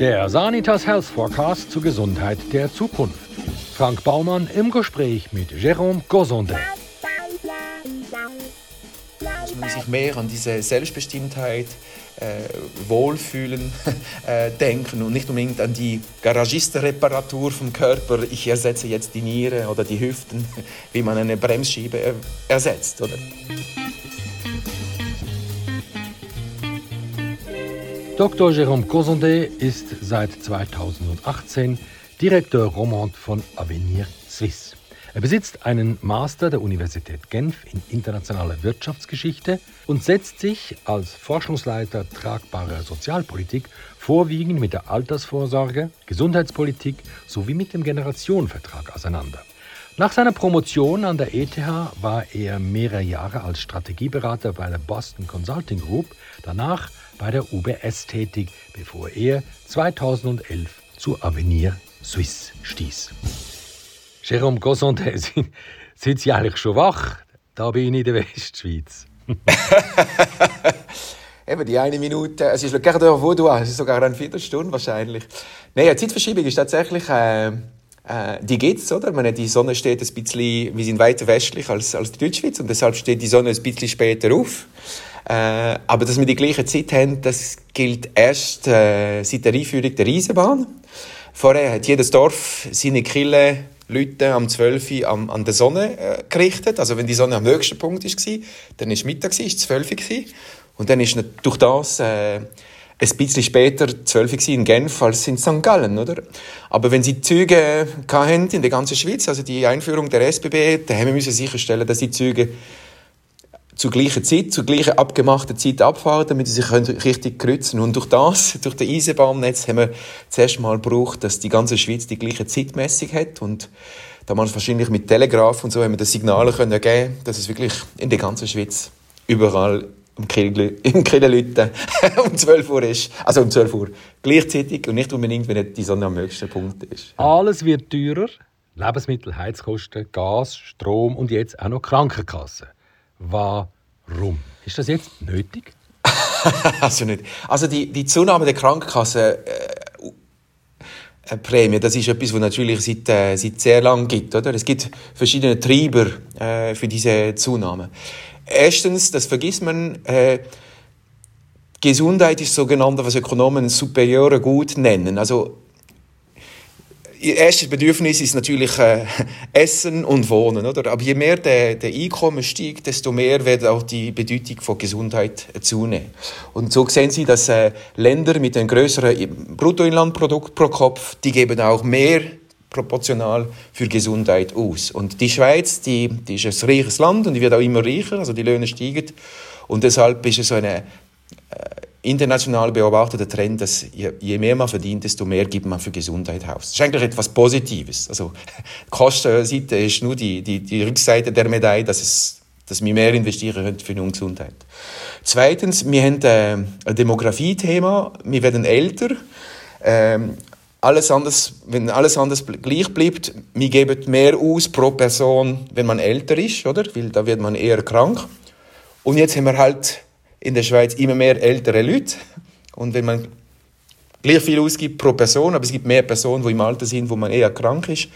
Der Sanitas Health Forecast zur Gesundheit der Zukunft. Frank Baumann im Gespräch mit Jérôme Gosondet. Dass man sich mehr an diese Selbstbestimmtheit, äh, Wohlfühlen äh, denken und nicht unbedingt an die Garagistenreparatur vom Körper. Ich ersetze jetzt die Niere oder die Hüften, wie man eine Bremsschiebe ersetzt. Oder? Dr. Jérôme Cosondet ist seit 2018 Direktor Romand von Avenir Suisse. Er besitzt einen Master der Universität Genf in internationaler Wirtschaftsgeschichte und setzt sich als Forschungsleiter tragbarer Sozialpolitik vorwiegend mit der Altersvorsorge, Gesundheitspolitik sowie mit dem Generationenvertrag auseinander. Nach seiner Promotion an der ETH war er mehrere Jahre als Strategieberater bei der Boston Consulting Group, danach bei der UBS tätig, bevor er 2011 zu Avenir Suisse stieß. Jérôme Gossondet, sind Sie eigentlich schon wach? Da bin ich in der Westschweiz. Eben die eine Minute, es ist gerade der Vaudois, es ist sogar eine Viertelstunde wahrscheinlich. Nein, die Zeitverschiebung ist tatsächlich, äh, äh, die geht's, oder? meine, die Sonne steht ein bisschen, wir sind weiter westlich als, als die Deutschschweiz und deshalb steht die Sonne ein bisschen später auf. Äh, aber dass wir die gleiche Zeit haben, das gilt erst äh, seit der Einführung der Eisenbahn. Vorher hat jedes Dorf seine Kille Leute am 12 Uhr an, an der Sonne äh, gerichtet. Also wenn die Sonne am höchsten Punkt war, dann war Mittag, war 12 Uhr. Und dann ist durch das äh, ein bisschen später 12 Uhr in Genf als in St. Gallen, oder? Aber wenn sie Züge hatten in der ganzen Schweiz, also die Einführung der SBB, dann haben wir sicherstellen, dass die Züge zur gleichen Zeit, zur gleichen abgemachten Zeit abfahren, damit sie sich richtig kreuzen Und durch das, durch das Eisenbahnnetz, haben wir zuerst mal gebraucht, dass die ganze Schweiz die gleiche Zeitmessung hat. Und damals wahrscheinlich mit Telegraph und so haben wir das Signale können geben, dass es wirklich in der ganzen Schweiz überall im Kirchenlüten um 12 Uhr ist. Also um 12 Uhr gleichzeitig und nicht unbedingt, wenn die Sonne am höchsten Punkt ist. Alles wird teurer. Lebensmittel, Heizkosten, Gas, Strom und jetzt auch noch Krankenkassen. Warum? Ist das jetzt nötig? also nicht. Also die, die Zunahme der Krankenkassenprämie, äh, das ist etwas, was natürlich seit, äh, seit sehr lang gibt. Oder? Es gibt verschiedene Treiber äh, für diese Zunahme. Erstens, das vergisst man, äh, Gesundheit ist sogenannte, was Ökonomen superiore Gut nennen. Also Erstes Bedürfnis ist natürlich äh, Essen und Wohnen, oder? Aber je mehr der, der Einkommen steigt, desto mehr wird auch die Bedeutung von Gesundheit zunehmen. Und so sehen Sie, dass äh, Länder mit einem größeren Bruttoinlandprodukt pro Kopf, die geben auch mehr proportional für Gesundheit aus. Und die Schweiz, die, die ist ein reiches Land und die wird auch immer reicher, also die Löhne steigen. Und deshalb ist es so eine äh, international beobachteter Trend, dass je, mehr man verdient, desto mehr gibt man für Gesundheit aus. Das ist eigentlich etwas Positives. Also, die Kostenseite ist nur die, die, die Rückseite der Medaille, dass, es, dass wir mehr investieren können für die Gesundheit. Zweitens, wir haben äh, ein Demografie-Thema. Wir werden älter. Ähm, alles anders, wenn alles anders gleich bleibt, wir geben mehr aus pro Person, wenn man älter ist, oder? Weil da wird man eher krank. Und jetzt haben wir halt in der Schweiz immer mehr ältere Leute. Und wenn man gleich viel ausgibt pro Person, aber es gibt mehr Personen, die im Alter sind, wo man eher krank ist,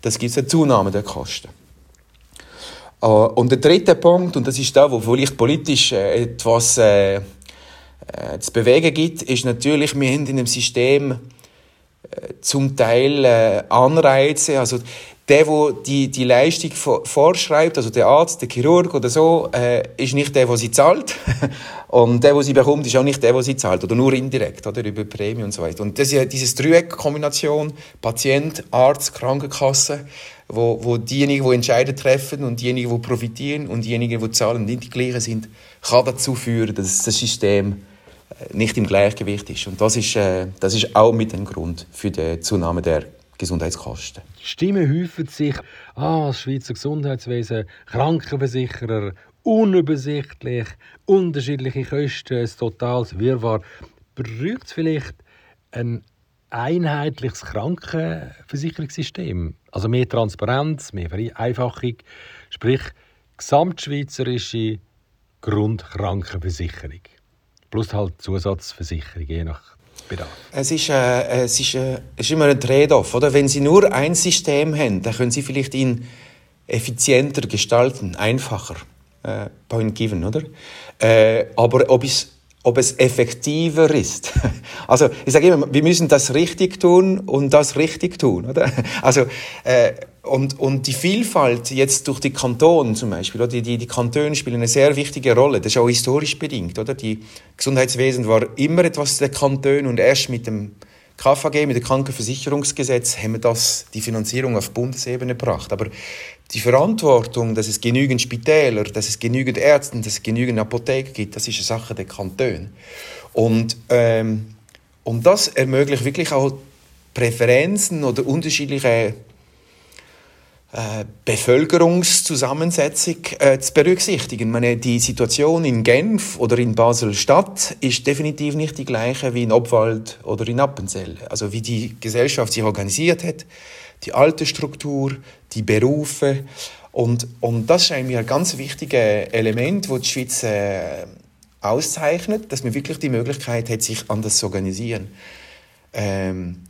das gibt eine Zunahme der Kosten. Äh, und der dritte Punkt, und das ist da, wo vielleicht politisch äh, etwas äh, zu bewegen gibt, ist natürlich, wir haben in einem System zum Teil Anreize, also der, der die, die Leistung vorschreibt, also der Arzt, der Chirurg oder so, äh, ist nicht der, der sie zahlt. und der, der sie bekommt, ist auch nicht der, der sie zahlt. Oder nur indirekt, oder über Prämie und so weiter. Und das ist ja diese Dreieck-Kombination, Patient, Arzt, Krankenkasse, wo, wo diejenigen, die Entscheidungen treffen und diejenigen, die profitieren und diejenigen, die zahlen, nicht die gleichen sind, kann dazu führen, dass das System äh, nicht im Gleichgewicht ist. Und das ist, äh, das ist auch mit dem Grund für die Zunahme der Gesundheitskosten. Stimmen häufen sich, ah, das Schweizer Gesundheitswesen, Krankenversicherer, unübersichtlich, unterschiedliche Kosten, ein totales Wirrwarr. Braucht es vielleicht ein einheitliches Krankenversicherungssystem? Also mehr Transparenz, mehr Vereinfachung, sprich gesamtschweizerische Grundkrankenversicherung. Plus halt Zusatzversicherung, je nach Bedarf? Es ist, äh, es ist, äh, es ist immer ein Trade-off? Wenn Sie nur ein System haben, dann können Sie vielleicht ihn effizienter gestalten, einfacher. Äh, point given, oder? Äh, aber ob es ob es effektiver ist. Also ich sage immer, wir müssen das richtig tun und das richtig tun, oder? Also äh, und, und die Vielfalt jetzt durch die Kantone zum Beispiel, oder? Die, die, die Kantone spielen eine sehr wichtige Rolle. Das ist auch historisch bedingt, oder? Die Gesundheitswesen war immer etwas der Kantone und erst mit dem KVG, mit dem Krankenversicherungsgesetz, haben wir das, die Finanzierung auf Bundesebene gebracht. Aber die Verantwortung, dass es genügend Spitäler, dass es genügend Ärzte, dass es genügend Apotheken gibt, das ist eine Sache der Kantone. Und, ähm, und das ermöglicht wirklich auch Präferenzen oder unterschiedliche Bevölkerungszusammensetzung äh, zu berücksichtigen. Ich meine, die Situation in Genf oder in Basel-Stadt ist definitiv nicht die gleiche wie in Obwald oder in Appenzell. Also wie die Gesellschaft sich organisiert hat, die alte Struktur, die Berufe. Und, und das ist eigentlich ein ganz wichtiges Element, das die Schweiz äh, auszeichnet, dass man wirklich die Möglichkeit hat, sich anders zu organisieren. Ähm,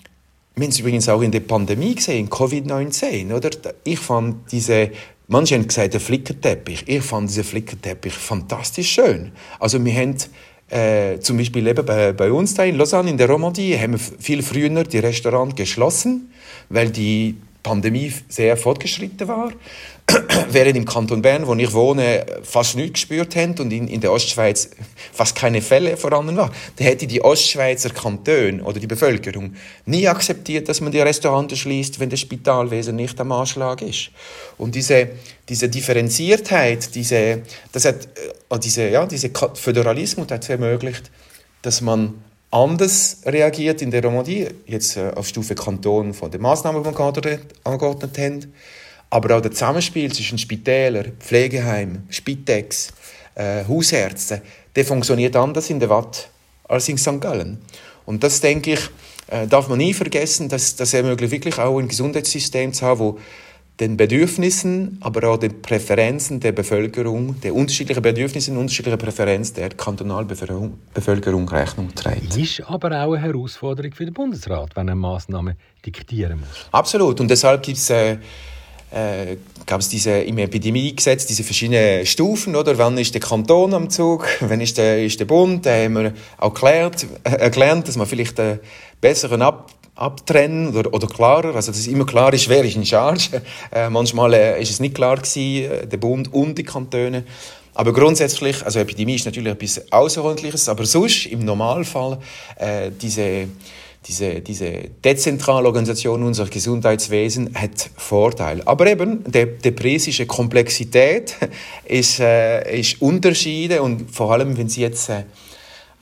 wir haben es übrigens auch in der Pandemie gesehen, Covid-19, oder? Ich fand diese, manche haben gesagt, der Flickerteppich. Ich fand diesen Flickerteppich fantastisch schön. Also wir haben äh, zum Beispiel eben bei, bei uns da in Lausanne, in der Romandie, haben wir viel früher die Restaurants geschlossen, weil die Pandemie sehr fortgeschritten war. während im Kanton Bern, wo ich wohne, fast nichts gespürt haben und in, in der Ostschweiz fast keine Fälle vorhanden waren, dann hätte die Ostschweizer Kantone oder die Bevölkerung nie akzeptiert, dass man die Restaurants schließt, wenn das Spitalwesen nicht am Anschlag ist. Und diese, diese Differenziertheit, diese, das hat, äh, diese, ja, diese Föderalismus hat es ermöglicht, dass man anders reagiert in der Romandie, jetzt äh, auf Stufe Kanton von den Massnahmen, die wir angeordnet haben, aber auch das Zusammenspiel zwischen Spitälern, Pflegeheimen, Spitex, äh, Hausärzten, der funktioniert anders in der Watt als in St. Gallen. Und das, denke ich, äh, darf man nie vergessen, dass das ermöglicht wirklich auch ein Gesundheitssystem zu haben, wo den Bedürfnissen, aber auch den Präferenzen der Bevölkerung, der unterschiedlichen Bedürfnisse und unterschiedlichen Präferenzen der Kantonalbevölkerung Rechnung trägt. Ist aber auch eine Herausforderung für den Bundesrat, wenn er Maßnahmen diktieren muss. Absolut. Und deshalb gibt es äh, äh, gab es diese, im Epidemiegesetz diese verschiedenen Stufen, oder? Wann ist der Kanton am Zug? Wann ist der, ist der Bund? Da haben wir auch gelernt, äh, erklärt, dass man vielleicht äh, besser ab, abtrennen oder, oder klarer, also dass immer klar ist, wer ist in Charge. Äh, manchmal äh, ist es nicht klar gewesen, äh, der Bund und die Kantone. Aber grundsätzlich, also Epidemie ist natürlich etwas Außerordentliches, aber sonst im Normalfall äh, diese diese, diese dezentrale Organisation unseres Gesundheitswesens hat Vorteile. Aber eben, Preis ist eine Komplexität, ist, äh, ist Unterschiede und vor allem, wenn Sie jetzt äh,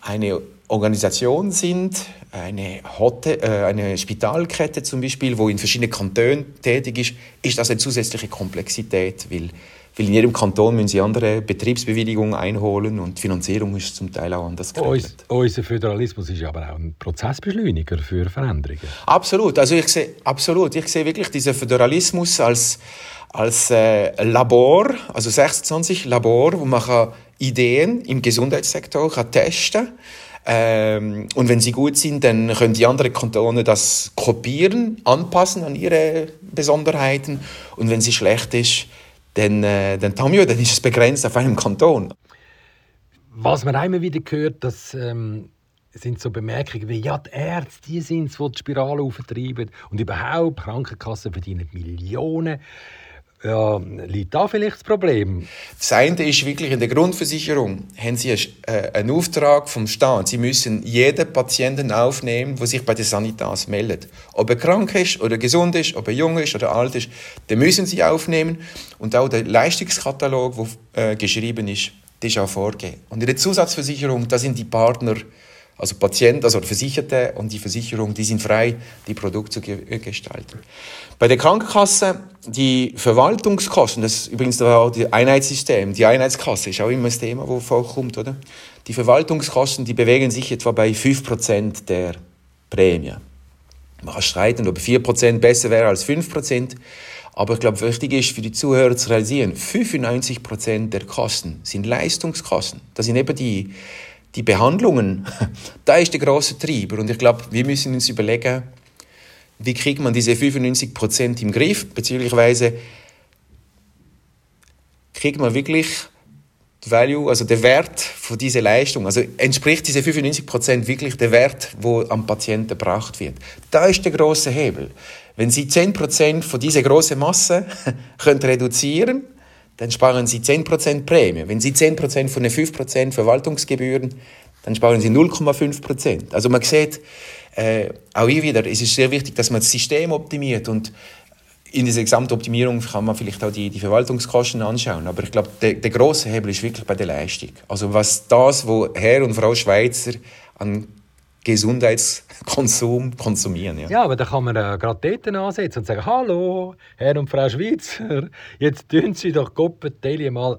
eine Organisation sind, eine, Hotel, äh, eine Spitalkette zum Beispiel, wo in verschiedenen Kantonen tätig ist, ist das eine zusätzliche Komplexität, weil weil in jedem Kanton müssen sie andere Betriebsbewilligungen einholen und die Finanzierung ist zum Teil auch anders geregelt. Unser Föderalismus ist aber auch ein Prozessbeschleuniger für Veränderungen. Absolut. Also ich sehe, absolut. Ich sehe wirklich diesen Föderalismus als, als äh, Labor, also 26 Labor, wo man kann Ideen im Gesundheitssektor kann testen kann. Ähm, und wenn sie gut sind, dann können die anderen Kantone das kopieren, anpassen an ihre Besonderheiten. Und wenn sie schlecht ist, dann, äh, dann, Tamio, dann ist es begrenzt auf einem Kanton. Was man immer wieder hört, das ähm, sind so Bemerkungen wie, ja, die Ärzte die sind es, die die Spirale auftreiben und überhaupt, Krankenkassen verdienen Millionen. Ja, liegt da vielleicht das Problem? Das eine ist wirklich in der Grundversicherung haben Sie äh, einen Auftrag vom Staat. Sie müssen jeden Patienten aufnehmen, der sich bei der Sanitas meldet. Ob er krank ist oder gesund ist, ob er jung ist oder alt ist, den müssen Sie aufnehmen. Und auch der Leistungskatalog, der äh, geschrieben ist, das ist auch vorgegeben. Und in der Zusatzversicherung, da sind die Partner also Patienten, also Versicherte und die Versicherung, die sind frei, die Produkte zu gestalten. Bei der Krankenkasse, die Verwaltungskosten, das ist übrigens auch das Einheitssystem, die Einheitskasse ist auch immer das Thema, wo vorkommt, oder? Die Verwaltungskosten, die bewegen sich etwa bei 5% der Prämie. Man kann streiten, ob 4% besser wäre als 5%. Aber ich glaube, wichtig ist für die Zuhörer zu realisieren, 95% der Kosten sind Leistungskosten. Das sind eben die die Behandlungen, da ist der große Treiber. Und ich glaube, wir müssen uns überlegen, wie kriegt man diese 95 Prozent im Griff, beziehungsweise kriegt man wirklich Value, also der Wert von dieser Leistung, also entspricht diese 95 Prozent wirklich der Wert, wo am Patienten gebracht wird. Da ist der große Hebel. Wenn Sie 10 Prozent von dieser großen Masse können reduzieren, dann sparen Sie 10 Prozent Prämie. Wenn Sie 10 Prozent von den 5 Prozent Verwaltungsgebühren, dann sparen Sie 0,5 Prozent. Also man sieht, äh, auch hier wieder, es ist sehr wichtig, dass man das System optimiert und in dieser Gesamtoptimierung kann man vielleicht auch die, die Verwaltungskosten anschauen. Aber ich glaube, der, der große Hebel ist wirklich bei der Leistung. Also was das, wo Herr und Frau Schweizer an Gesundheitskonsum konsumieren. Ja, ja aber da kann man äh, gerade dort ansetzen und sagen, hallo, Herr und Frau Schweizer, jetzt tun Sie doch Gott mal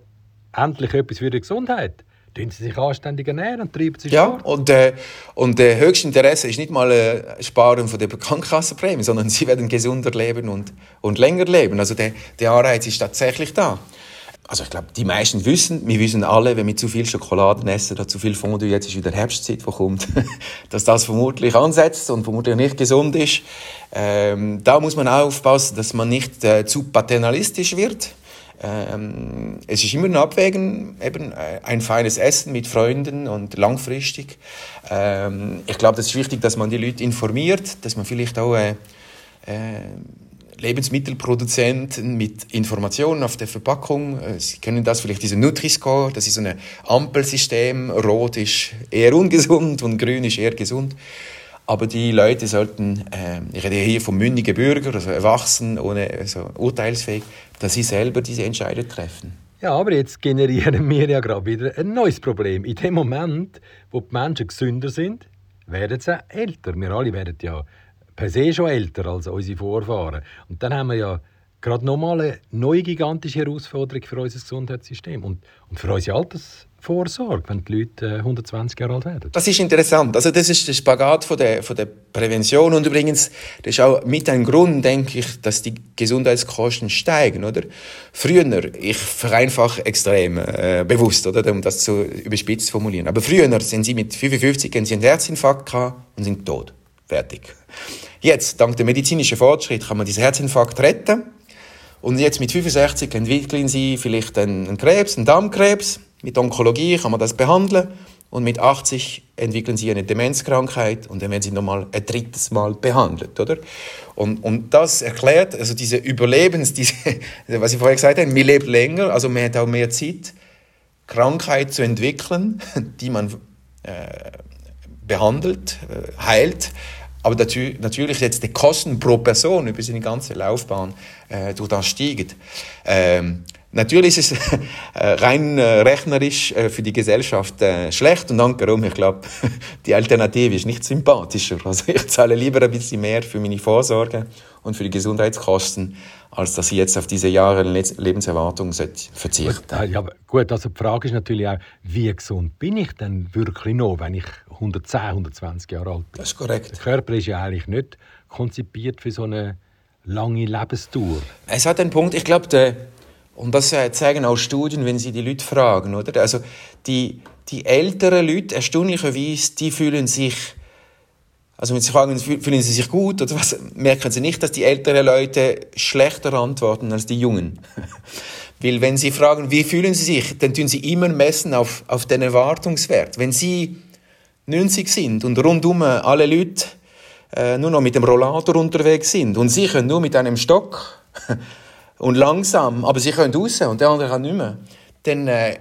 endlich etwas für die Gesundheit tun sie sich anständig ernähren und treiben sich Ja, vor. und, äh, und äh, höchste Interesse ist nicht mal äh, Sparen von der Krankenkassenprämie, sondern sie werden gesunder leben und, und länger leben. Also der, der Anreiz ist tatsächlich da. Also ich glaube, die meisten wissen, wir wissen alle, wenn wir zu viel Schokolade essen oder zu viel Fondue, jetzt ist wieder Herbstzeit, wo kommt, dass das vermutlich ansetzt und vermutlich nicht gesund ist. Ähm, da muss man aufpassen, dass man nicht äh, zu paternalistisch wird ähm, es ist immer ein Abwägen, eben äh, ein feines Essen mit Freunden und langfristig. Ähm, ich glaube, das ist wichtig, dass man die Leute informiert, dass man vielleicht auch äh, äh, Lebensmittelproduzenten mit Informationen auf der Verpackung. Äh, Sie kennen das vielleicht, diese Nutri-Score, das ist so ein Ampelsystem. Rot ist eher ungesund und grün ist eher gesund. Aber die Leute sollten, äh, ich rede hier von mündigen Bürgern, also erwachsen, ohne also urteilsfähig, dass sie selber diese Entscheidung treffen. Ja, aber jetzt generieren wir ja gerade wieder ein neues Problem. In dem Moment, wo die Menschen gesünder sind, werden sie älter. Wir alle werden ja per se schon älter als unsere Vorfahren. Und dann haben wir ja gerade nochmal eine neue gigantische Herausforderung für unser Gesundheitssystem und, und für unsere Alters Vorsorge, wenn die Leute 120 äh, Jahre alt werden. Das ist interessant. Also das ist der Spagat von der, von der Prävention und übrigens, das ist auch mit ein Grund, denke ich, dass die Gesundheitskosten steigen, oder? Früher, ich vereinfache extrem äh, bewusst, oder, um das zu überspitzt zu formulieren, aber früher sind sie mit 55 haben sie einen Herzinfarkt und sind tot. Fertig. Jetzt, dank der medizinischen Fortschritt, kann man diesen Herzinfarkt retten und jetzt mit 65 entwickeln sie vielleicht einen Krebs, einen Darmkrebs mit Onkologie kann man das behandeln und mit 80 entwickeln sie eine Demenzkrankheit und dann werden sie nochmal ein drittes Mal behandelt, oder? Und, und das erklärt, also diese Überlebens, diese, was ich vorher gesagt habe, man lebt länger, also man hat auch mehr Zeit, Krankheit zu entwickeln, die man äh, behandelt, äh, heilt, aber natürlich jetzt die Kosten pro Person über seine ganze Laufbahn äh, durch das steigen. Ähm, Natürlich ist es äh, rein äh, rechnerisch äh, für die Gesellschaft schlecht und danke darum, ich glaube, die Alternative ist nicht sympathischer. Also ich zahle lieber ein bisschen mehr für meine Vorsorge und für die Gesundheitskosten, als dass ich jetzt auf diese Jahre Lebenserwartung verzichte. Gut, ja, gut, also die Frage ist natürlich auch, wie gesund bin ich denn wirklich noch, wenn ich 110, 120 Jahre alt bin? Das ist korrekt. Der Körper ist ja eigentlich nicht konzipiert für so eine lange Lebenstour. Es hat einen Punkt, ich glaube, der und das zeigen auch Studien, wenn sie die Leute fragen, oder? Also, die, die älteren Leute, erstaunlicherweise, die fühlen sich, also wenn sie fragen, fühlen sie sich gut oder was, merken sie nicht, dass die älteren Leute schlechter antworten als die Jungen. Weil wenn sie fragen, wie fühlen sie sich, dann tun sie immer messen auf, auf den Erwartungswert. Wenn sie 90 sind und rundum alle Leute äh, nur noch mit dem Rollator unterwegs sind und sie können nur mit einem Stock, und langsam, aber sie können raus und der andere kann nicht mehr, dann äh,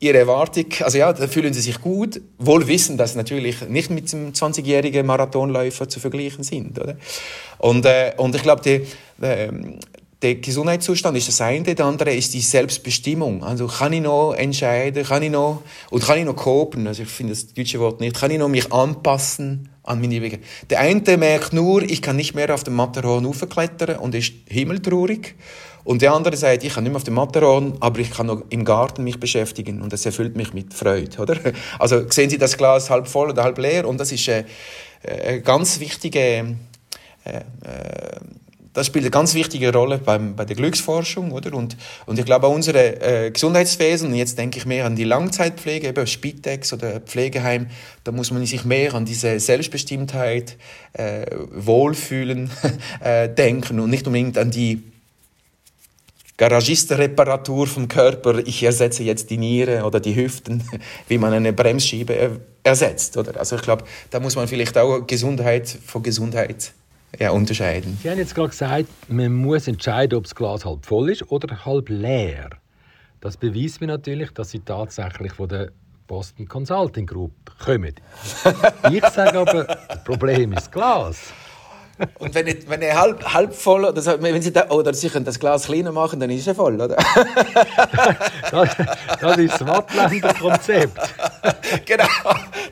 ihre Erwartung, also ja, da fühlen sie sich gut, wohl wissen, dass sie natürlich nicht mit einem 20-jährigen Marathonläufer zu vergleichen sind. Oder? Und, äh, und ich glaube, die, äh, der Gesundheitszustand ist das eine, der andere ist die Selbstbestimmung. Also kann ich noch entscheiden, kann ich noch, und kann ich noch kopen, also ich finde das deutsche Wort nicht, kann ich noch mich anpassen an meine Wege. Der eine merkt nur, ich kann nicht mehr auf dem Matterhorn aufklettern und ist himmeltraurig. Und der andere sagt, ich kann nicht mehr auf dem Matterhorn, aber ich kann noch im Garten mich beschäftigen und das erfüllt mich mit Freude, oder? Also sehen Sie das Glas halb voll oder halb leer und das ist eine, eine ganz wichtige äh, äh, das spielt eine ganz wichtige Rolle beim, bei der Glücksforschung, oder? Und, und ich glaube, auch unsere äh, Gesundheitswesen, und jetzt denke ich mehr an die Langzeitpflege, eben Spitex oder Pflegeheim, da muss man sich mehr an diese Selbstbestimmtheit, äh, Wohlfühlen äh, denken und nicht unbedingt an die Garagistenreparatur vom Körper, ich ersetze jetzt die Niere oder die Hüften, wie man eine Bremsschiebe ersetzt. Oder? Also ich glaube, da muss man vielleicht auch Gesundheit von Gesundheit ja, unterscheiden. Sie haben jetzt gerade gesagt, man muss entscheiden, ob das Glas halb voll ist oder halb leer. Das beweist mir natürlich, dass Sie tatsächlich von der Boston Consulting Group kommen. ich sage aber, das Problem ist das Glas. Und wenn, ich, wenn er halb, halb voll, oder, wenn Sie da, oder Sie können das Glas kleiner machen, dann ist er voll, oder? das, das ist das Wattländer Konzept. genau.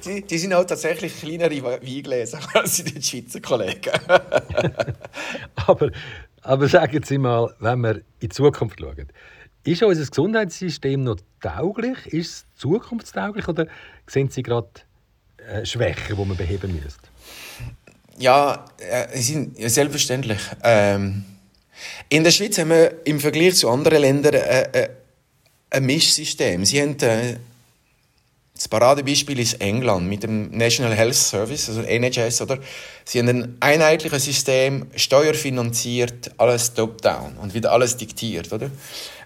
Die, die sind auch tatsächlich kleinere Weingläser als die Schweizer Kollegen. aber, aber sagen Sie mal, wenn wir in die Zukunft schauen, ist unser Gesundheitssystem noch tauglich? Ist es zukunftstauglich oder sehen Sie gerade äh, Schwächen, die man beheben müsste? Ja, äh, sind, ja selbstverständlich. Ähm, in der Schweiz haben wir im Vergleich zu anderen Ländern äh, äh, ein Mischsystem. Sie haben, äh, das Paradebeispiel ist England mit dem National Health Service, also NHS, oder? Sie haben ein einheitliches System, steuerfinanziert, alles top-down und wieder alles diktiert, oder?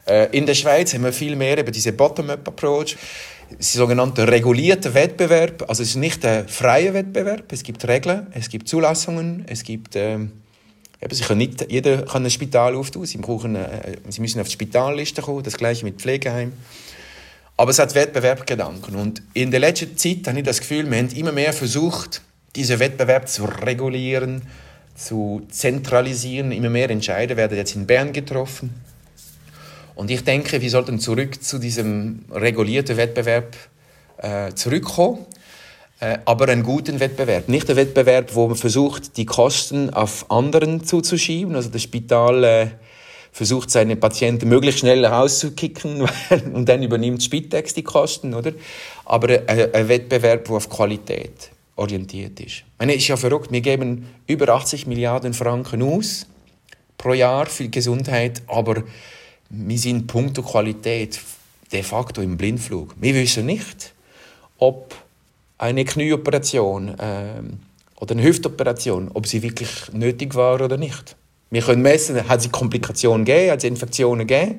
Äh, in der Schweiz haben wir viel mehr über diese Bottom-up-Approach ist sogenannte regulierter Wettbewerb. Also es ist nicht der freie Wettbewerb. Es gibt Regeln, es gibt Zulassungen, es gibt ähm, eben, sie können nicht, jeder kann ein Spital auftun. Sie, brauchen, äh, sie müssen auf die Spitalliste kommen. Das gleiche mit Pflegeheim. Aber es hat Wettbewerbsgedanken. Und in der letzten Zeit habe ich das Gefühl, wir haben immer mehr versucht, diesen Wettbewerb zu regulieren, zu zentralisieren. Immer mehr Entscheidungen werden jetzt in Bern getroffen. Und ich denke, wir sollten zurück zu diesem regulierten Wettbewerb äh, zurückkommen, äh, aber einen guten Wettbewerb. Nicht ein Wettbewerb, wo man versucht, die Kosten auf anderen zuzuschieben. Also das Spital äh, versucht, seine Patienten möglichst schnell rauszukicken und dann übernimmt Spitex die Kosten, oder? Aber ein, ein Wettbewerb, der auf Qualität orientiert ist. Ich meine, ist ja verrückt. Wir geben über 80 Milliarden Franken aus pro Jahr für Gesundheit, aber wir sind punkto Qualität de facto im Blindflug. Wir wissen nicht, ob eine Knieoperation äh, oder eine Hüftoperation, ob sie wirklich nötig war oder nicht. Wir können messen, hat sie Komplikationen gegeben, hat sie Infektionen gegeben,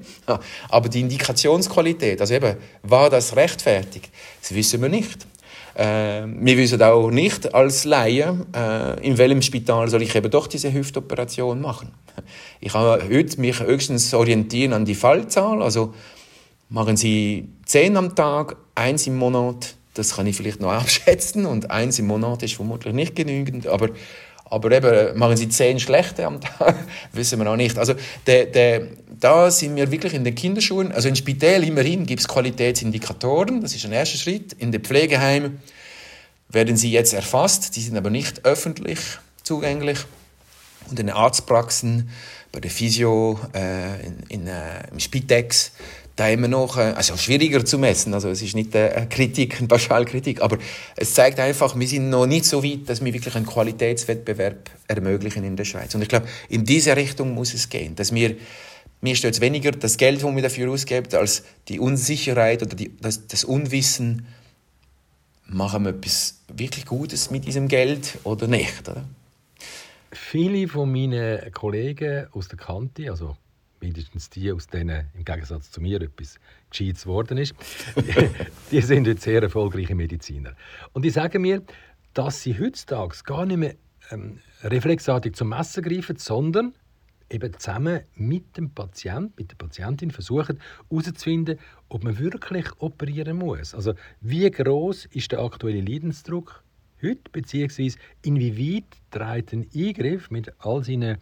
aber die Indikationsqualität, also eben, war das rechtfertigt, das wissen wir nicht. Äh, wir wissen auch nicht als Laie, äh, in welchem Spital soll ich eben doch diese Hüftoperation machen. Ich kann heute mich höchstens orientieren an die Fallzahl, also machen Sie zehn am Tag, eins im Monat, das kann ich vielleicht noch abschätzen und eins im Monat ist vermutlich nicht genügend, aber aber eben, machen Sie zehn schlechte am Tag, wissen wir noch nicht. Also der, der, da sind wir wirklich in den Kinderschuhen. Also in Spitälen immerhin gibt es Qualitätsindikatoren, das ist ein erster Schritt. In den Pflegeheimen werden sie jetzt erfasst, die sind aber nicht öffentlich zugänglich. Und in den Arztpraxen, bei der Physio, äh, in, in, äh, im Spitex, da immer noch, äh, also schwieriger zu messen, also es ist nicht äh, eine Kritik, eine Pauschalkritik, aber es zeigt einfach, wir sind noch nicht so weit, dass wir wirklich einen Qualitätswettbewerb ermöglichen in der Schweiz. Und ich glaube, in diese Richtung muss es gehen, dass wir mir stört weniger das Geld, das wir dafür ausgeben, als die Unsicherheit oder die, das, das Unwissen, machen wir etwas wirklich Gutes mit diesem Geld oder nicht. Oder? Viele von meinen Kollegen aus der Kante, also mindestens die, aus denen im Gegensatz zu mir etwas Gescheites geworden ist, die sind jetzt sehr erfolgreiche Mediziner. Und die sagen mir, dass sie heutzutage gar nicht mehr ähm, reflexartig zum Messer greifen, sondern eben zusammen mit dem Patienten, mit der Patientin versuchen herauszufinden, ob man wirklich operieren muss. Also wie groß ist der aktuelle Leidensdruck heute, beziehungsweise inwieweit trägt ein Eingriff mit all seinen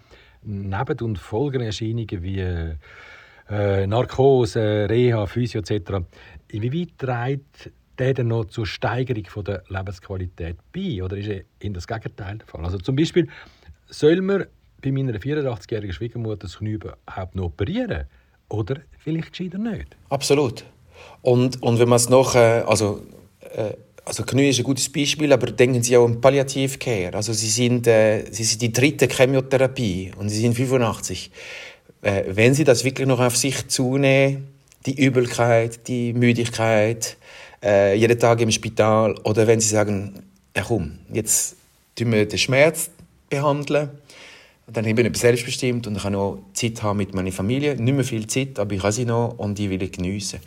Neben- und Folgenerscheinungen wie äh, Narkose, Reha, Physio etc. Inwieweit trägt der dann noch zur Steigerung von der Lebensqualität bei? Oder ist er in das Gegenteil der Fall? Also zum Beispiel, soll man bei meiner 84-jährigen Schwiegermutter das Knie überhaupt noch operieren? Oder vielleicht gescheiter nicht? Absolut. Und, und wenn man es noch, äh, also äh, also Knie ist ein gutes Beispiel, aber denken Sie auch an Palliativcare. Also Sie sind, äh, Sie sind die dritte Chemotherapie und Sie sind 85. Äh, wenn Sie das wirklich noch auf sich zunehmen, die Übelkeit, die Müdigkeit, äh, jeden Tag im Spital, oder wenn Sie sagen, ja komm, jetzt tun wir den Schmerz behandeln, dann bin ich selbstbestimmt und ich kann noch Zeit haben mit meiner Familie. Nicht mehr viel Zeit, aber ich habe sie noch und die will ich geniessen.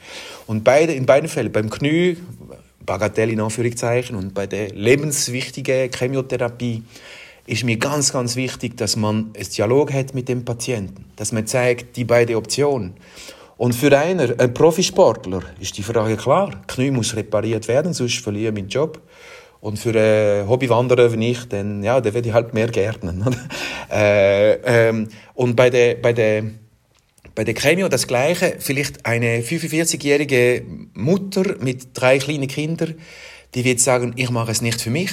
Und beide, in beiden Fällen, beim Knie, Bagatelle in Anführungszeichen, und bei der lebenswichtigen Chemotherapie, ist mir ganz, ganz wichtig, dass man einen Dialog hat mit dem Patienten, dass man zeigt, die beiden Optionen. Und für einen, einen Profisportler, ist die Frage klar. Knie muss repariert werden, sonst verliere ich meinen Job. Und für einen Hobbywanderer wie ich, dann, ja, dann werde ich halt mehr gärtnen. äh, ähm, und bei der, bei der, bei der Chemio das Gleiche. Vielleicht eine 45-jährige Mutter mit drei kleinen Kindern, die wird sagen, ich mache es nicht für mich,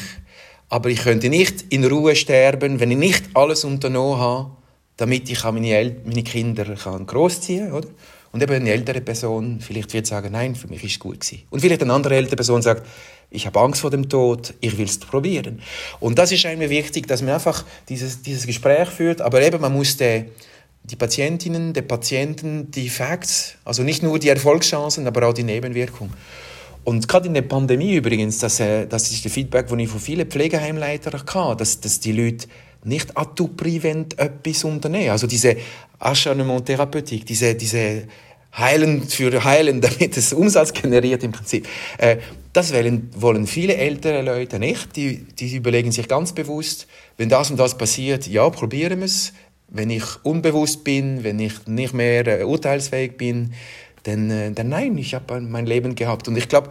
aber ich könnte nicht in Ruhe sterben, wenn ich nicht alles unternommen habe, damit ich meine, El meine Kinder kann großziehen kann? Und eben eine ältere Person vielleicht wird sagen, nein, für mich ist es gut gewesen. Und vielleicht eine andere ältere Person sagt, ich habe Angst vor dem Tod, ich will es probieren. Und das ist mir wichtig, dass man einfach dieses, dieses Gespräch führt, aber eben man muss die, die Patientinnen, die Patienten, die Facts, also nicht nur die Erfolgschancen, aber auch die Nebenwirkungen. Und gerade in der Pandemie übrigens, das, äh, das ist der Feedback, den ich von vielen Pflegeheimleitern hatte, dass, dass die Leute nicht prix etwas unternehmen. Also diese Acharnement-Therapeutik, diese, diese Heilen für Heilen, damit es Umsatz generiert im Prinzip. Äh, das wollen, wollen viele ältere Leute nicht. Die, die überlegen sich ganz bewusst, wenn das und das passiert, ja, probieren wir es. Wenn ich unbewusst bin, wenn ich nicht mehr äh, urteilsfähig bin, dann, äh, dann nein, ich habe mein Leben gehabt. Und ich glaube,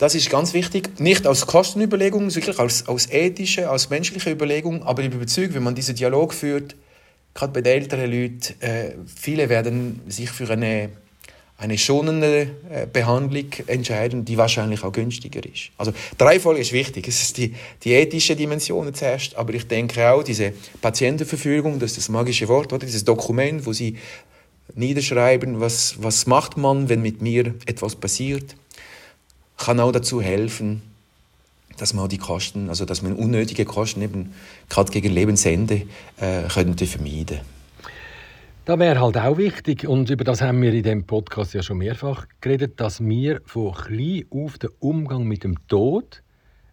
das ist ganz wichtig, nicht aus Kostenüberlegungen, wirklich aus, aus ethischer, aus menschlicher Überlegung, aber ich bin überzeugt, wenn man diesen Dialog führt, gerade bei den älteren Leuten, äh, viele werden sich für eine, eine schonende äh, Behandlung entscheiden, die wahrscheinlich auch günstiger ist. Also Dreifolge ist wichtig, es ist die, die ethische Dimension zuerst, aber ich denke auch diese Patientenverfügung, das ist das magische Wort, oder dieses Dokument, wo sie niederschreiben, was, was macht man, wenn mit mir etwas passiert kann auch dazu helfen, dass man auch die Kosten, also dass man unnötige Kosten eben gerade gegen Lebensende äh, könnte vermeiden. Da wäre halt auch wichtig, und über das haben wir in dem Podcast ja schon mehrfach geredet, dass wir von klein auf den Umgang mit dem Tod,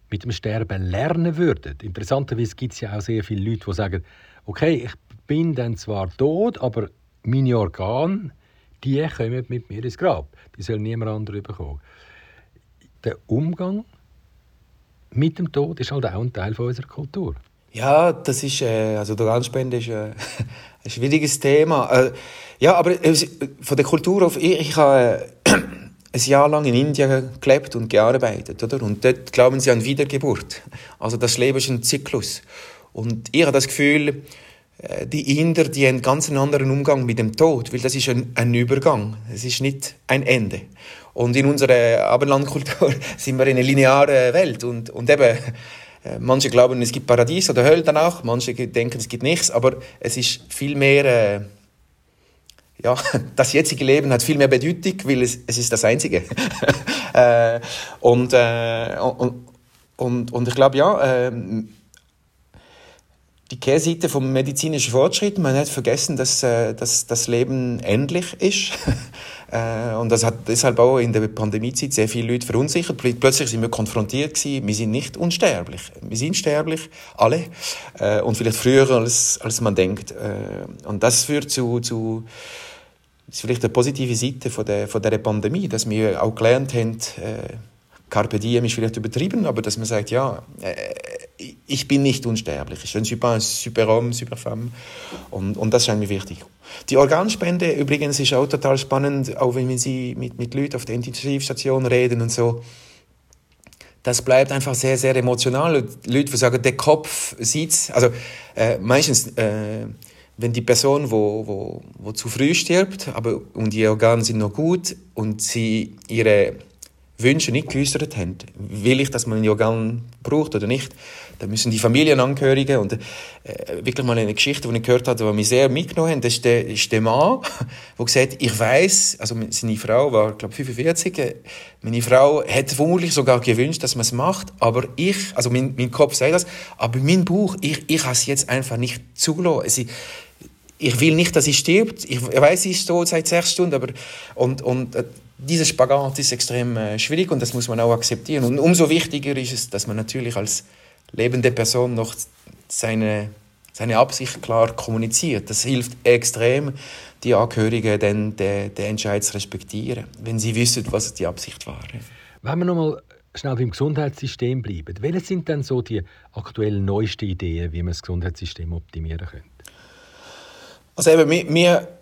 mit dem Sterben lernen würden. Interessanterweise gibt es ja auch sehr viele Leute, die sagen, okay, ich bin dann zwar tot, aber meine Organe, die kommen mit mir ins Grab. Die soll niemand anderes bekommen der Umgang mit dem Tod ist halt auch ein Teil unserer Kultur. Ja, das ist, äh, also Organspende ist äh, ein schwieriges Thema. Äh, ja, aber äh, von der Kultur auf, ich, ich habe äh, ein Jahr lang in Indien gelebt und gearbeitet, oder? Und dort glauben sie an Wiedergeburt. Also das Leben ist ein Zyklus. Und ich habe das Gefühl, äh, die Inder, die haben einen ganz anderen Umgang mit dem Tod, weil das ist ein, ein Übergang. Es ist nicht ein Ende. Und in unserer Abendlandkultur sind wir in einer linearen Welt. Und, und eben, manche glauben, es gibt Paradies oder Hölle danach, manche denken, es gibt nichts, aber es ist viel mehr, äh, ja, das jetzige Leben hat viel mehr Bedeutung, weil es, es ist das Einzige. äh, und, äh, und, und, und ich glaube, ja, äh, die Kehrseite vom medizinischen Fortschritt, man hat vergessen, dass, äh, dass das Leben endlich ist. Äh, und das hat deshalb auch in der Pandemiezeit sehr viele Leute verunsichert. Plötzlich sind wir konfrontiert gewesen, wir sind nicht unsterblich. Wir sind sterblich, alle. Äh, und vielleicht früher, als, als man denkt. Äh, und das führt zu, zu das ist vielleicht eine positive Seite von der, von der Pandemie, dass wir auch gelernt haben, Carpe diem ist vielleicht übertrieben, aber dass man sagt, ja, ich bin nicht unsterblich. Ich bin super, super homme, super femme. Und, und das scheint mir wichtig. Die Organspende übrigens ist auch total spannend, auch wenn sie mit, mit Leuten auf der Intensivstation reden und so. Das bleibt einfach sehr, sehr emotional. Leute, die sagen, der Kopf sieht's. Also äh, meistens, äh, wenn die Person, wo, wo, wo zu früh stirbt, aber und die Organe sind noch gut und sie ihre Wünsche nicht geäußert haben, will ich, dass man ihn Organ braucht oder nicht, dann müssen die Familienangehörigen und äh, wirklich mal eine Geschichte, die ich gehört habe, die mich sehr mitgenommen hat, das ist der, ist der Mann, der gesagt ich weiß, also seine Frau war, glaube 45, äh, meine Frau hätte vermutlich sogar gewünscht, dass man es macht, aber ich, also mein, mein Kopf sagt das, aber mein Buch, ich, ich habe es jetzt einfach nicht zugelassen. Ich will nicht, dass sie stirbt. Ich weiß, sie ist tot seit sechs Stunden, aber und, und äh, dieser Spagat ist extrem äh, schwierig und das muss man auch akzeptieren. Und umso wichtiger ist es, dass man natürlich als lebende Person noch seine, seine Absicht klar kommuniziert. Das hilft extrem, die Angehörigen den, den, den Entscheid zu respektieren, wenn sie wissen, was die Absicht war. Wenn wir nochmal schnell beim Gesundheitssystem bleiben, welche sind denn so die aktuell neuesten Ideen, wie man das Gesundheitssystem optimieren könnte? Also eben, wir, wir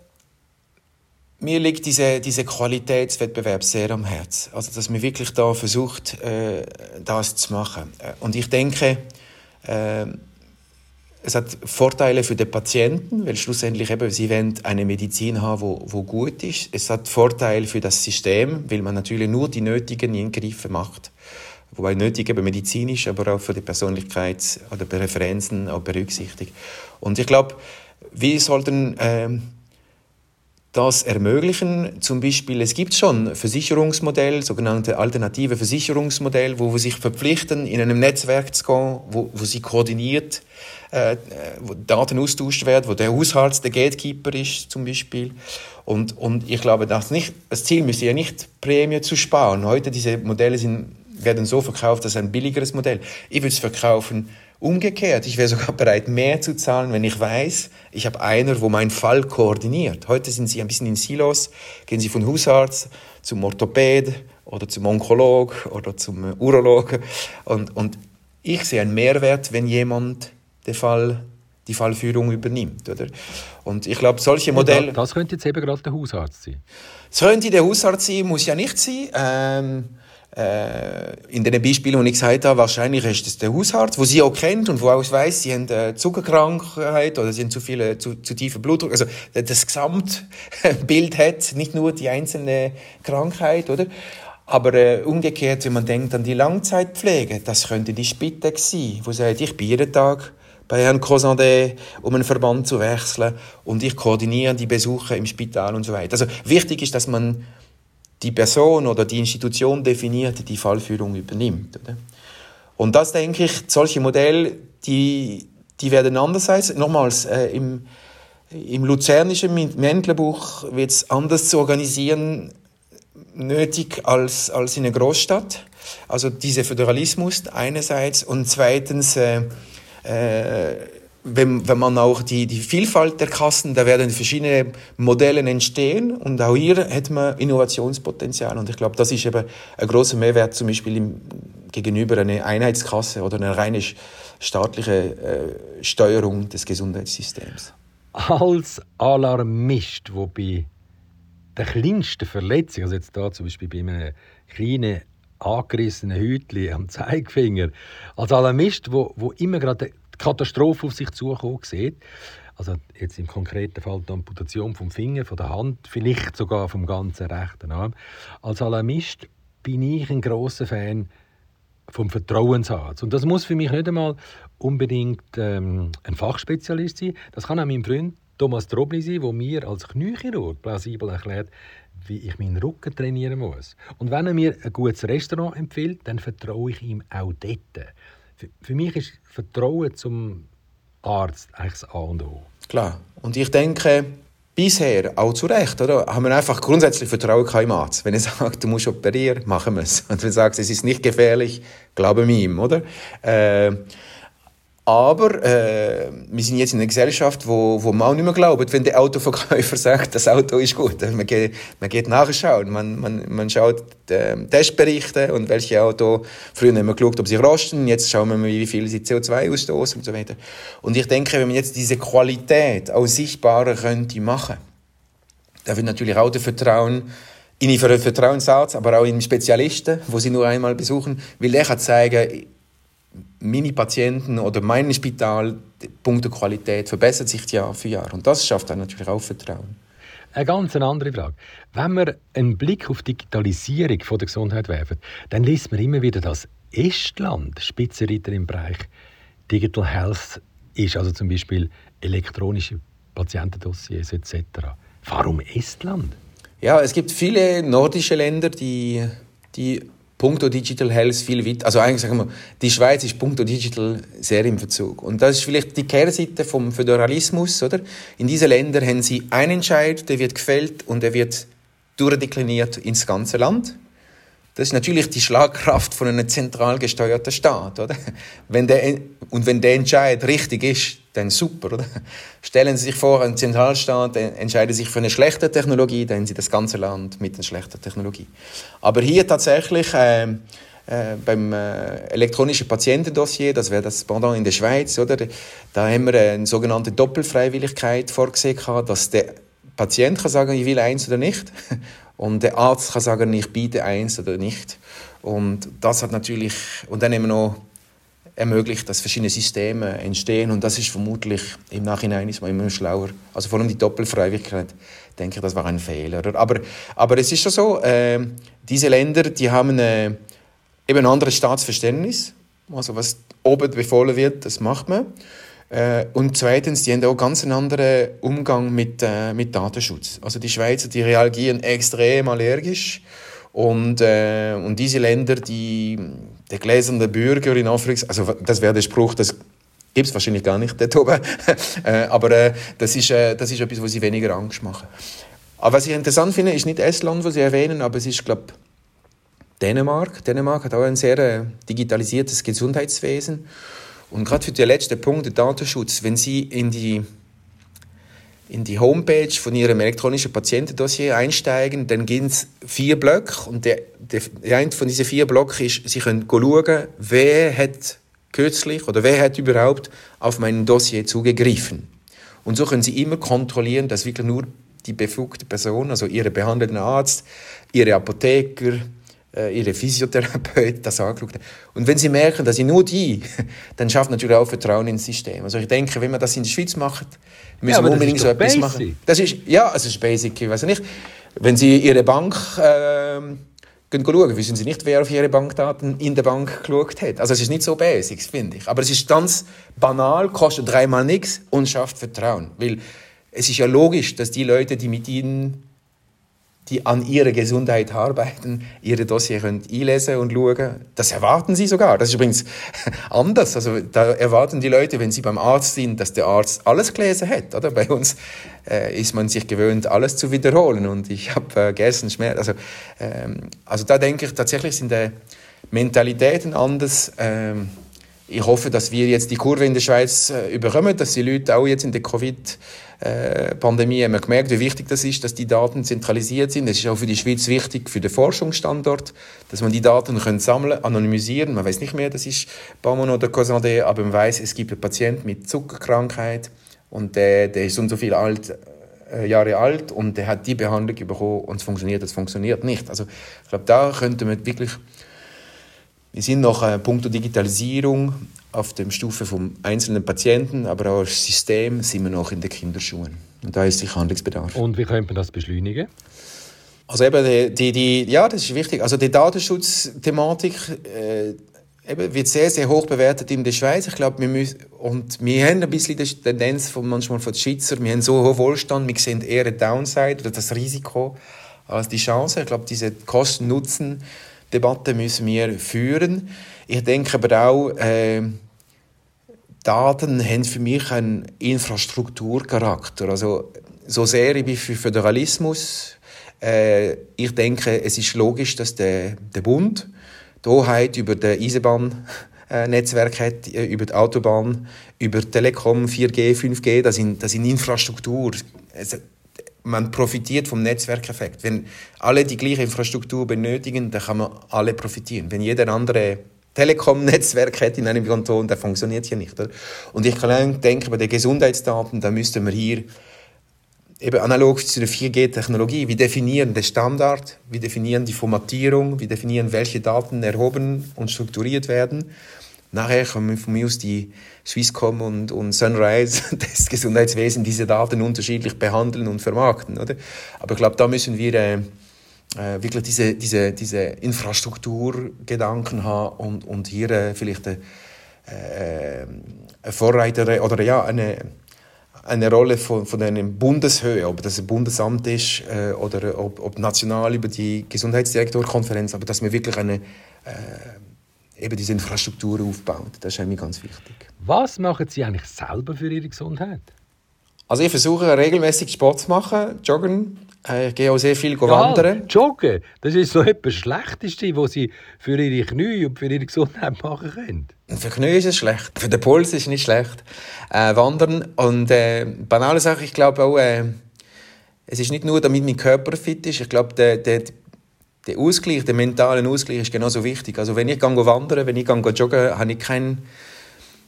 mir liegt dieser diese Qualitätswettbewerb sehr am Herzen. Also, dass man wirklich da versucht, äh, das zu machen. Äh, und ich denke, äh, es hat Vorteile für den Patienten, weil schlussendlich eben, sie wollen eine Medizin haben, wo, wo gut ist. Es hat Vorteile für das System, weil man natürlich nur die nötigen Eingriffe macht. Wobei nötig eben medizinisch, aber auch für die Persönlichkeits- oder Präferenzen auch berücksichtigt. Und ich glaube, wir sollten ähm, das ermöglichen. Zum Beispiel, es gibt schon Versicherungsmodelle, sogenannte alternative Versicherungsmodelle, wo wir sich verpflichten, in einem Netzwerk zu gehen, wo, wo sie koordiniert äh, wo Daten austauscht werden, wo der Hausarzt der Gatekeeper ist zum Beispiel. Und, und ich glaube, das, nicht, das Ziel müsste ja nicht Prämie zu sparen. Heute diese Modelle sind, werden so verkauft, das ist ein billigeres Modell. Ich würde es verkaufen Umgekehrt, ich wäre sogar bereit, mehr zu zahlen, wenn ich weiß, ich habe einer, wo meinen Fall koordiniert. Heute sind Sie ein bisschen in Silos, gehen Sie von Hausarzt zum Orthopäd oder zum Onkolog oder zum Urolog. Und, und ich sehe einen Mehrwert, wenn jemand den Fall, die Fallführung übernimmt. Oder? Und ich glaube, solche Modelle... Das könnte jetzt eben gerade der Hausarzt sein. Das könnte der Hausarzt sein, muss ja nicht sein. Ähm, äh, in den Beispielen, die ich gesagt habe, wahrscheinlich ist es der Hausarzt, wo sie auch kennt und wo auch weiß, sie haben eine Zuckerkrankheit oder sie haben zu viele, zu, zu tiefe Blutdruck. Also das Gesamtbild hat nicht nur die einzelne Krankheit, oder? Aber äh, umgekehrt, wenn man denkt an die Langzeitpflege, das könnte die Spitex sein, wo sagt, ich bin jeden Tag bei Herrn Cosandé, um einen Verband zu wechseln und ich koordiniere die Besuche im Spital und so weiter. Also wichtig ist, dass man die Person oder die Institution definiert, die Fallführung übernimmt. Oder? Und das denke ich, solche Modelle, die, die werden andererseits, nochmals, äh, im, im luzernischen Mäntlebuch wird es anders zu organisieren nötig als, als in einer Großstadt. Also dieser Föderalismus einerseits und zweitens äh, äh, wenn, wenn man auch die, die Vielfalt der Kassen, da werden verschiedene Modelle entstehen und auch hier hat man Innovationspotenzial und ich glaube, das ist eben ein großer Mehrwert zum Beispiel im, gegenüber einer Einheitskasse oder einer reine staatliche äh, Steuerung des Gesundheitssystems. Als Alarmist, wo bei der kleinsten Verletzung, also jetzt da zum Beispiel bei einem kleinen angerissenen Hütli am Zeigefinger, als Alarmist, wo, wo immer gerade Katastrophe auf sich zukommen sieht. Also jetzt im konkreten Fall die Amputation vom Finger, von der Hand, vielleicht sogar vom ganzen rechten Arm. Als Alarmist bin ich ein großer Fan vom Vertrauensarzt. Und das muss für mich nicht einmal unbedingt ähm, ein Fachspezialist sein. Das kann auch mein Freund Thomas Trobli sein, der mir als Kniechirurg plausibel erklärt, wie ich meinen Rücken trainieren muss. Und wenn er mir ein gutes Restaurant empfiehlt, dann vertraue ich ihm auch dort. Für, für mich ist Vertrauen zum Arzt eigentlich das A und O. Klar. Und ich denke, bisher, auch zu Recht, oder, haben wir einfach grundsätzlich Vertrauen im Arzt. Wenn er sagt, du musst operieren, machen wir es. Und wenn er sagt, es ist nicht gefährlich, glauben wir ihm, oder? Äh, aber äh, wir sind jetzt in einer Gesellschaft, wo, wo man auch nicht mehr glaubt, wenn der Autoverkäufer sagt, das Auto ist gut. Man geht, man geht nachschauen, man, man, man schaut äh, Testberichte und welche Auto, früher haben wir geschaut, ob sie rosten, jetzt schauen wir mal, wie viel sie CO2 ausstoßen und so weiter. Und ich denke, wenn man jetzt diese Qualität auch sichtbarer könnte machen, da wird natürlich auch der Vertrauen in den Vertrauensarzt, aber auch in Spezialisten, wo sie nur einmal besuchen, weil der kann zeigen, meine Patienten oder mein Spital, Punkt der Qualität verbessert sich Jahr für Jahr. Und das schafft dann natürlich auch Vertrauen. Eine ganz andere Frage. Wenn wir einen Blick auf die Digitalisierung von der Gesundheit werfen, dann liest man immer wieder, dass Estland Spitzenreiter im Bereich Digital Health ist, also zum Beispiel elektronische Patientendossiers etc. Warum Estland? Ja, es gibt viele nordische Länder, die, die punkto Digital Health viel weit, also eigentlich sagen wir, die Schweiz ist punkto Digital sehr im Verzug. Und das ist vielleicht die Kehrseite vom Föderalismus, oder? In diesen Ländern haben sie einen Entscheid, der wird gefällt und der wird durchdekliniert ins ganze Land. Das ist natürlich die Schlagkraft von einem zentral gesteuerten Staat, oder? Wenn der, und wenn der Entscheid richtig ist, dann super, oder? Stellen Sie sich vor, ein Zentralstaat entscheidet sich für eine schlechte Technologie, dann haben Sie das ganze Land mit einer schlechten Technologie. Aber hier tatsächlich äh, äh, beim äh, elektronischen Patientendossier, das wäre das Pendant in der Schweiz, oder? Da haben wir eine sogenannte Doppelfreiwilligkeit vorgesehen, dass der Patient kann sagen, ich will eins oder nicht. Und der Arzt kann sagen, ich biete eins oder nicht. Und das hat natürlich, und dann immer noch ermöglicht, dass verschiedene Systeme entstehen. Und das ist vermutlich im Nachhinein ist man immer schlauer. Also vor allem die Doppelfreiwilligkeit, denke ich, das war ein Fehler. Aber, aber es ist schon so, äh, diese Länder, die haben äh, eben ein anderes Staatsverständnis. Also was oben befohlen wird, das macht man. Äh, und zweitens, die haben auch ganz einen anderen Umgang mit, äh, mit Datenschutz. Also die Schweizer, die reagieren extrem allergisch. Und, äh, und diese Länder, die, der gläserne Bürger in Afrika, also das wäre der Spruch, das gibt es wahrscheinlich gar nicht dort oben, äh, aber äh, das, ist, äh, das ist etwas, wo sie weniger Angst machen. Aber was ich interessant finde, ist nicht Estland, was Sie erwähnen, aber es ist, glaube Dänemark. Dänemark hat auch ein sehr digitalisiertes Gesundheitswesen. Und gerade für den letzten Punkt, der Datenschutz, wenn Sie in die, in die Homepage von Ihrem elektronischen Patientendossier einsteigen, dann gibt es vier Blöcke und der, der, der eine von diesen vier Blöcken ist, Sie können schauen, wer hat kürzlich oder wer hat überhaupt auf mein Dossier zugegriffen. Und so können Sie immer kontrollieren, dass wirklich nur die befugte Person, also Ihre behandelnde Arzt, Ihre Apotheker, äh, ihre Physiotherapeut das angeschaut haben. Und wenn sie merken, dass sie nur die, dann schafft natürlich auch Vertrauen ins System. Also ich denke, wenn man das in der Schweiz macht, müssen ja, wir unbedingt so etwas basic. machen. Das ist, ja, es ist basic, ich weiß nicht. Wenn Sie Ihre Bank äh, gehen schauen, wissen Sie nicht, wer auf Ihre Bankdaten in der Bank geschaut hat. Also es ist nicht so basic, finde ich. Aber es ist ganz banal, kostet dreimal nichts und schafft Vertrauen. Weil es ist ja logisch, dass die Leute, die mit Ihnen die an ihrer Gesundheit arbeiten, ihre Dossier können einlesen und schauen. Das erwarten sie sogar. Das ist übrigens anders. Also da erwarten die Leute, wenn sie beim Arzt sind, dass der Arzt alles gelesen hat. Oder? Bei uns äh, ist man sich gewöhnt, alles zu wiederholen. Und ich habe äh, gestern Schmerz. Also, ähm, also da denke ich, tatsächlich sind die Mentalitäten anders. Ähm, ich hoffe, dass wir jetzt die Kurve in der Schweiz äh, überkommen, dass die Leute auch jetzt in der Covid äh, Pandemie haben wir gemerkt, wie wichtig das ist, dass die Daten zentralisiert sind. Es ist auch für die Schweiz wichtig, für den Forschungsstandort, dass man die Daten können sammeln, anonymisieren. Man weiß nicht mehr, das ist Baumann oder Cosandé, aber man weiß, es gibt einen Patienten mit Zuckerkrankheit und der, der ist so und so viel alt, äh, Jahre alt und der hat die Behandlung bekommen und es funktioniert, es funktioniert nicht. Also ich glaube, da könnte man wirklich wir sind noch äh, punkto Digitalisierung auf der Stufe vom einzelnen Patienten, aber auch als System sind wir noch in den Kinderschuhen. Und da ist sicher Handlungsbedarf. Und wie könnte man das beschleunigen? Also eben, die, die, ja, das ist wichtig. Also die Datenschutzthematik äh, eben, wird sehr, sehr hoch bewertet in der Schweiz. Ich glaube, wir müssen, und wir haben ein bisschen die Tendenz von, manchmal von den Schweizer, wir haben so hohen Wohlstand, wir sehen eher eine Downside oder das Risiko als die Chance. Ich glaube, diese Kosten-Nutzen-Debatte müssen wir führen. Ich denke aber auch, äh, Daten haben für mich einen Infrastrukturcharakter. Also, so sehr ich bin für Föderalismus. Äh, ich denke, es ist logisch, dass der, der Bund die Hoheit über das Eisenbahnnetzwerk hat, äh, über die Autobahn, über Telekom, 4G, 5G, das sind, das sind Infrastruktur. Also, man profitiert vom Netzwerkeffekt. Wenn alle die gleiche Infrastruktur benötigen, dann kann man alle profitieren. Wenn jeder andere Telekom-Netzwerk hat in einem Kanton, der funktioniert hier nicht. Oder? Und ich kann denken, bei den Gesundheitsdaten, da müssten wir hier eben analog zu der 4G-Technologie, wir definieren den Standard, wir definieren die Formatierung, wir definieren, welche Daten erhoben und strukturiert werden. Nachher können von mir aus die Swisscom und, und Sunrise das Gesundheitswesen diese Daten unterschiedlich behandeln und vermarkten. Oder? Aber ich glaube, da müssen wir äh, äh, wirklich diese, diese, diese Infrastrukturgedanken haben und, und hier äh, vielleicht eine, äh, eine Vorreiter oder ja, eine, eine Rolle von, von einem Bundeshöhe, ob das ein Bundesamt ist äh, oder ob, ob national über die Gesundheitsdirektorkonferenz, aber dass wir wirklich eine äh, eben diese Infrastruktur aufbauen. Das ist mir ganz wichtig. Was machen Sie eigentlich selber für Ihre Gesundheit? Also ich versuche regelmäßig Sport zu machen, joggen. Äh, ich gehe auch sehr viel ja, wandern. Joggen, das ist so etwas Schlechteste, was Sie für Ihre Knie und für Ihre Gesundheit machen können. Für Knie ist es schlecht, für den Puls ist es nicht schlecht. Äh, wandern und äh, banale Sache, ich glaube auch, äh, es ist nicht nur, damit mein Körper fit ist, ich glaube, der, der, der Ausgleich, der mentale Ausgleich ist genauso wichtig. Also wenn ich gehe wandern, wenn ich gehe joggen, habe ich keinen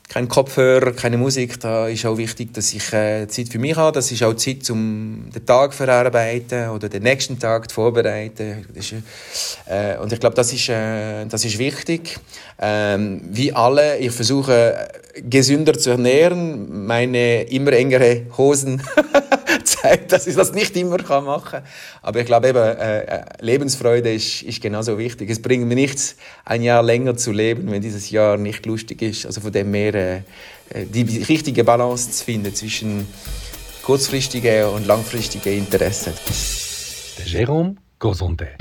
kein Kopfhörer, keine Musik. Da ist auch wichtig, dass ich äh, Zeit für mich habe. Das ist auch Zeit, um den Tag verarbeiten oder den nächsten Tag zu vorbereiten. Ist, äh, und ich glaube, das ist, äh, das ist wichtig. Ähm, wie alle, ich versuche gesünder zu ernähren. Meine immer engere Hosen zeigt, dass ich das nicht immer kann machen kann. Aber ich glaube eben, äh, äh, Lebensfreude ist, ist genauso wichtig. Es bringt mir nichts, ein Jahr länger zu leben, wenn dieses Jahr nicht lustig ist. Also von dem mehr äh, äh die richtige Balance zu finden zwischen kurzfristigen und langfristigen Interessen. Der Jérôme Gosondet.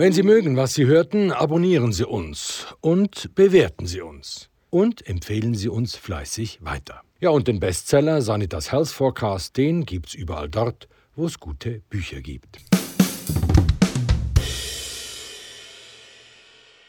Wenn Sie mögen, was Sie hörten, abonnieren Sie uns und bewerten Sie uns und empfehlen Sie uns fleißig weiter. Ja, und den Bestseller Sanitas Health Forecast, den gibt's überall dort, wo es gute Bücher gibt.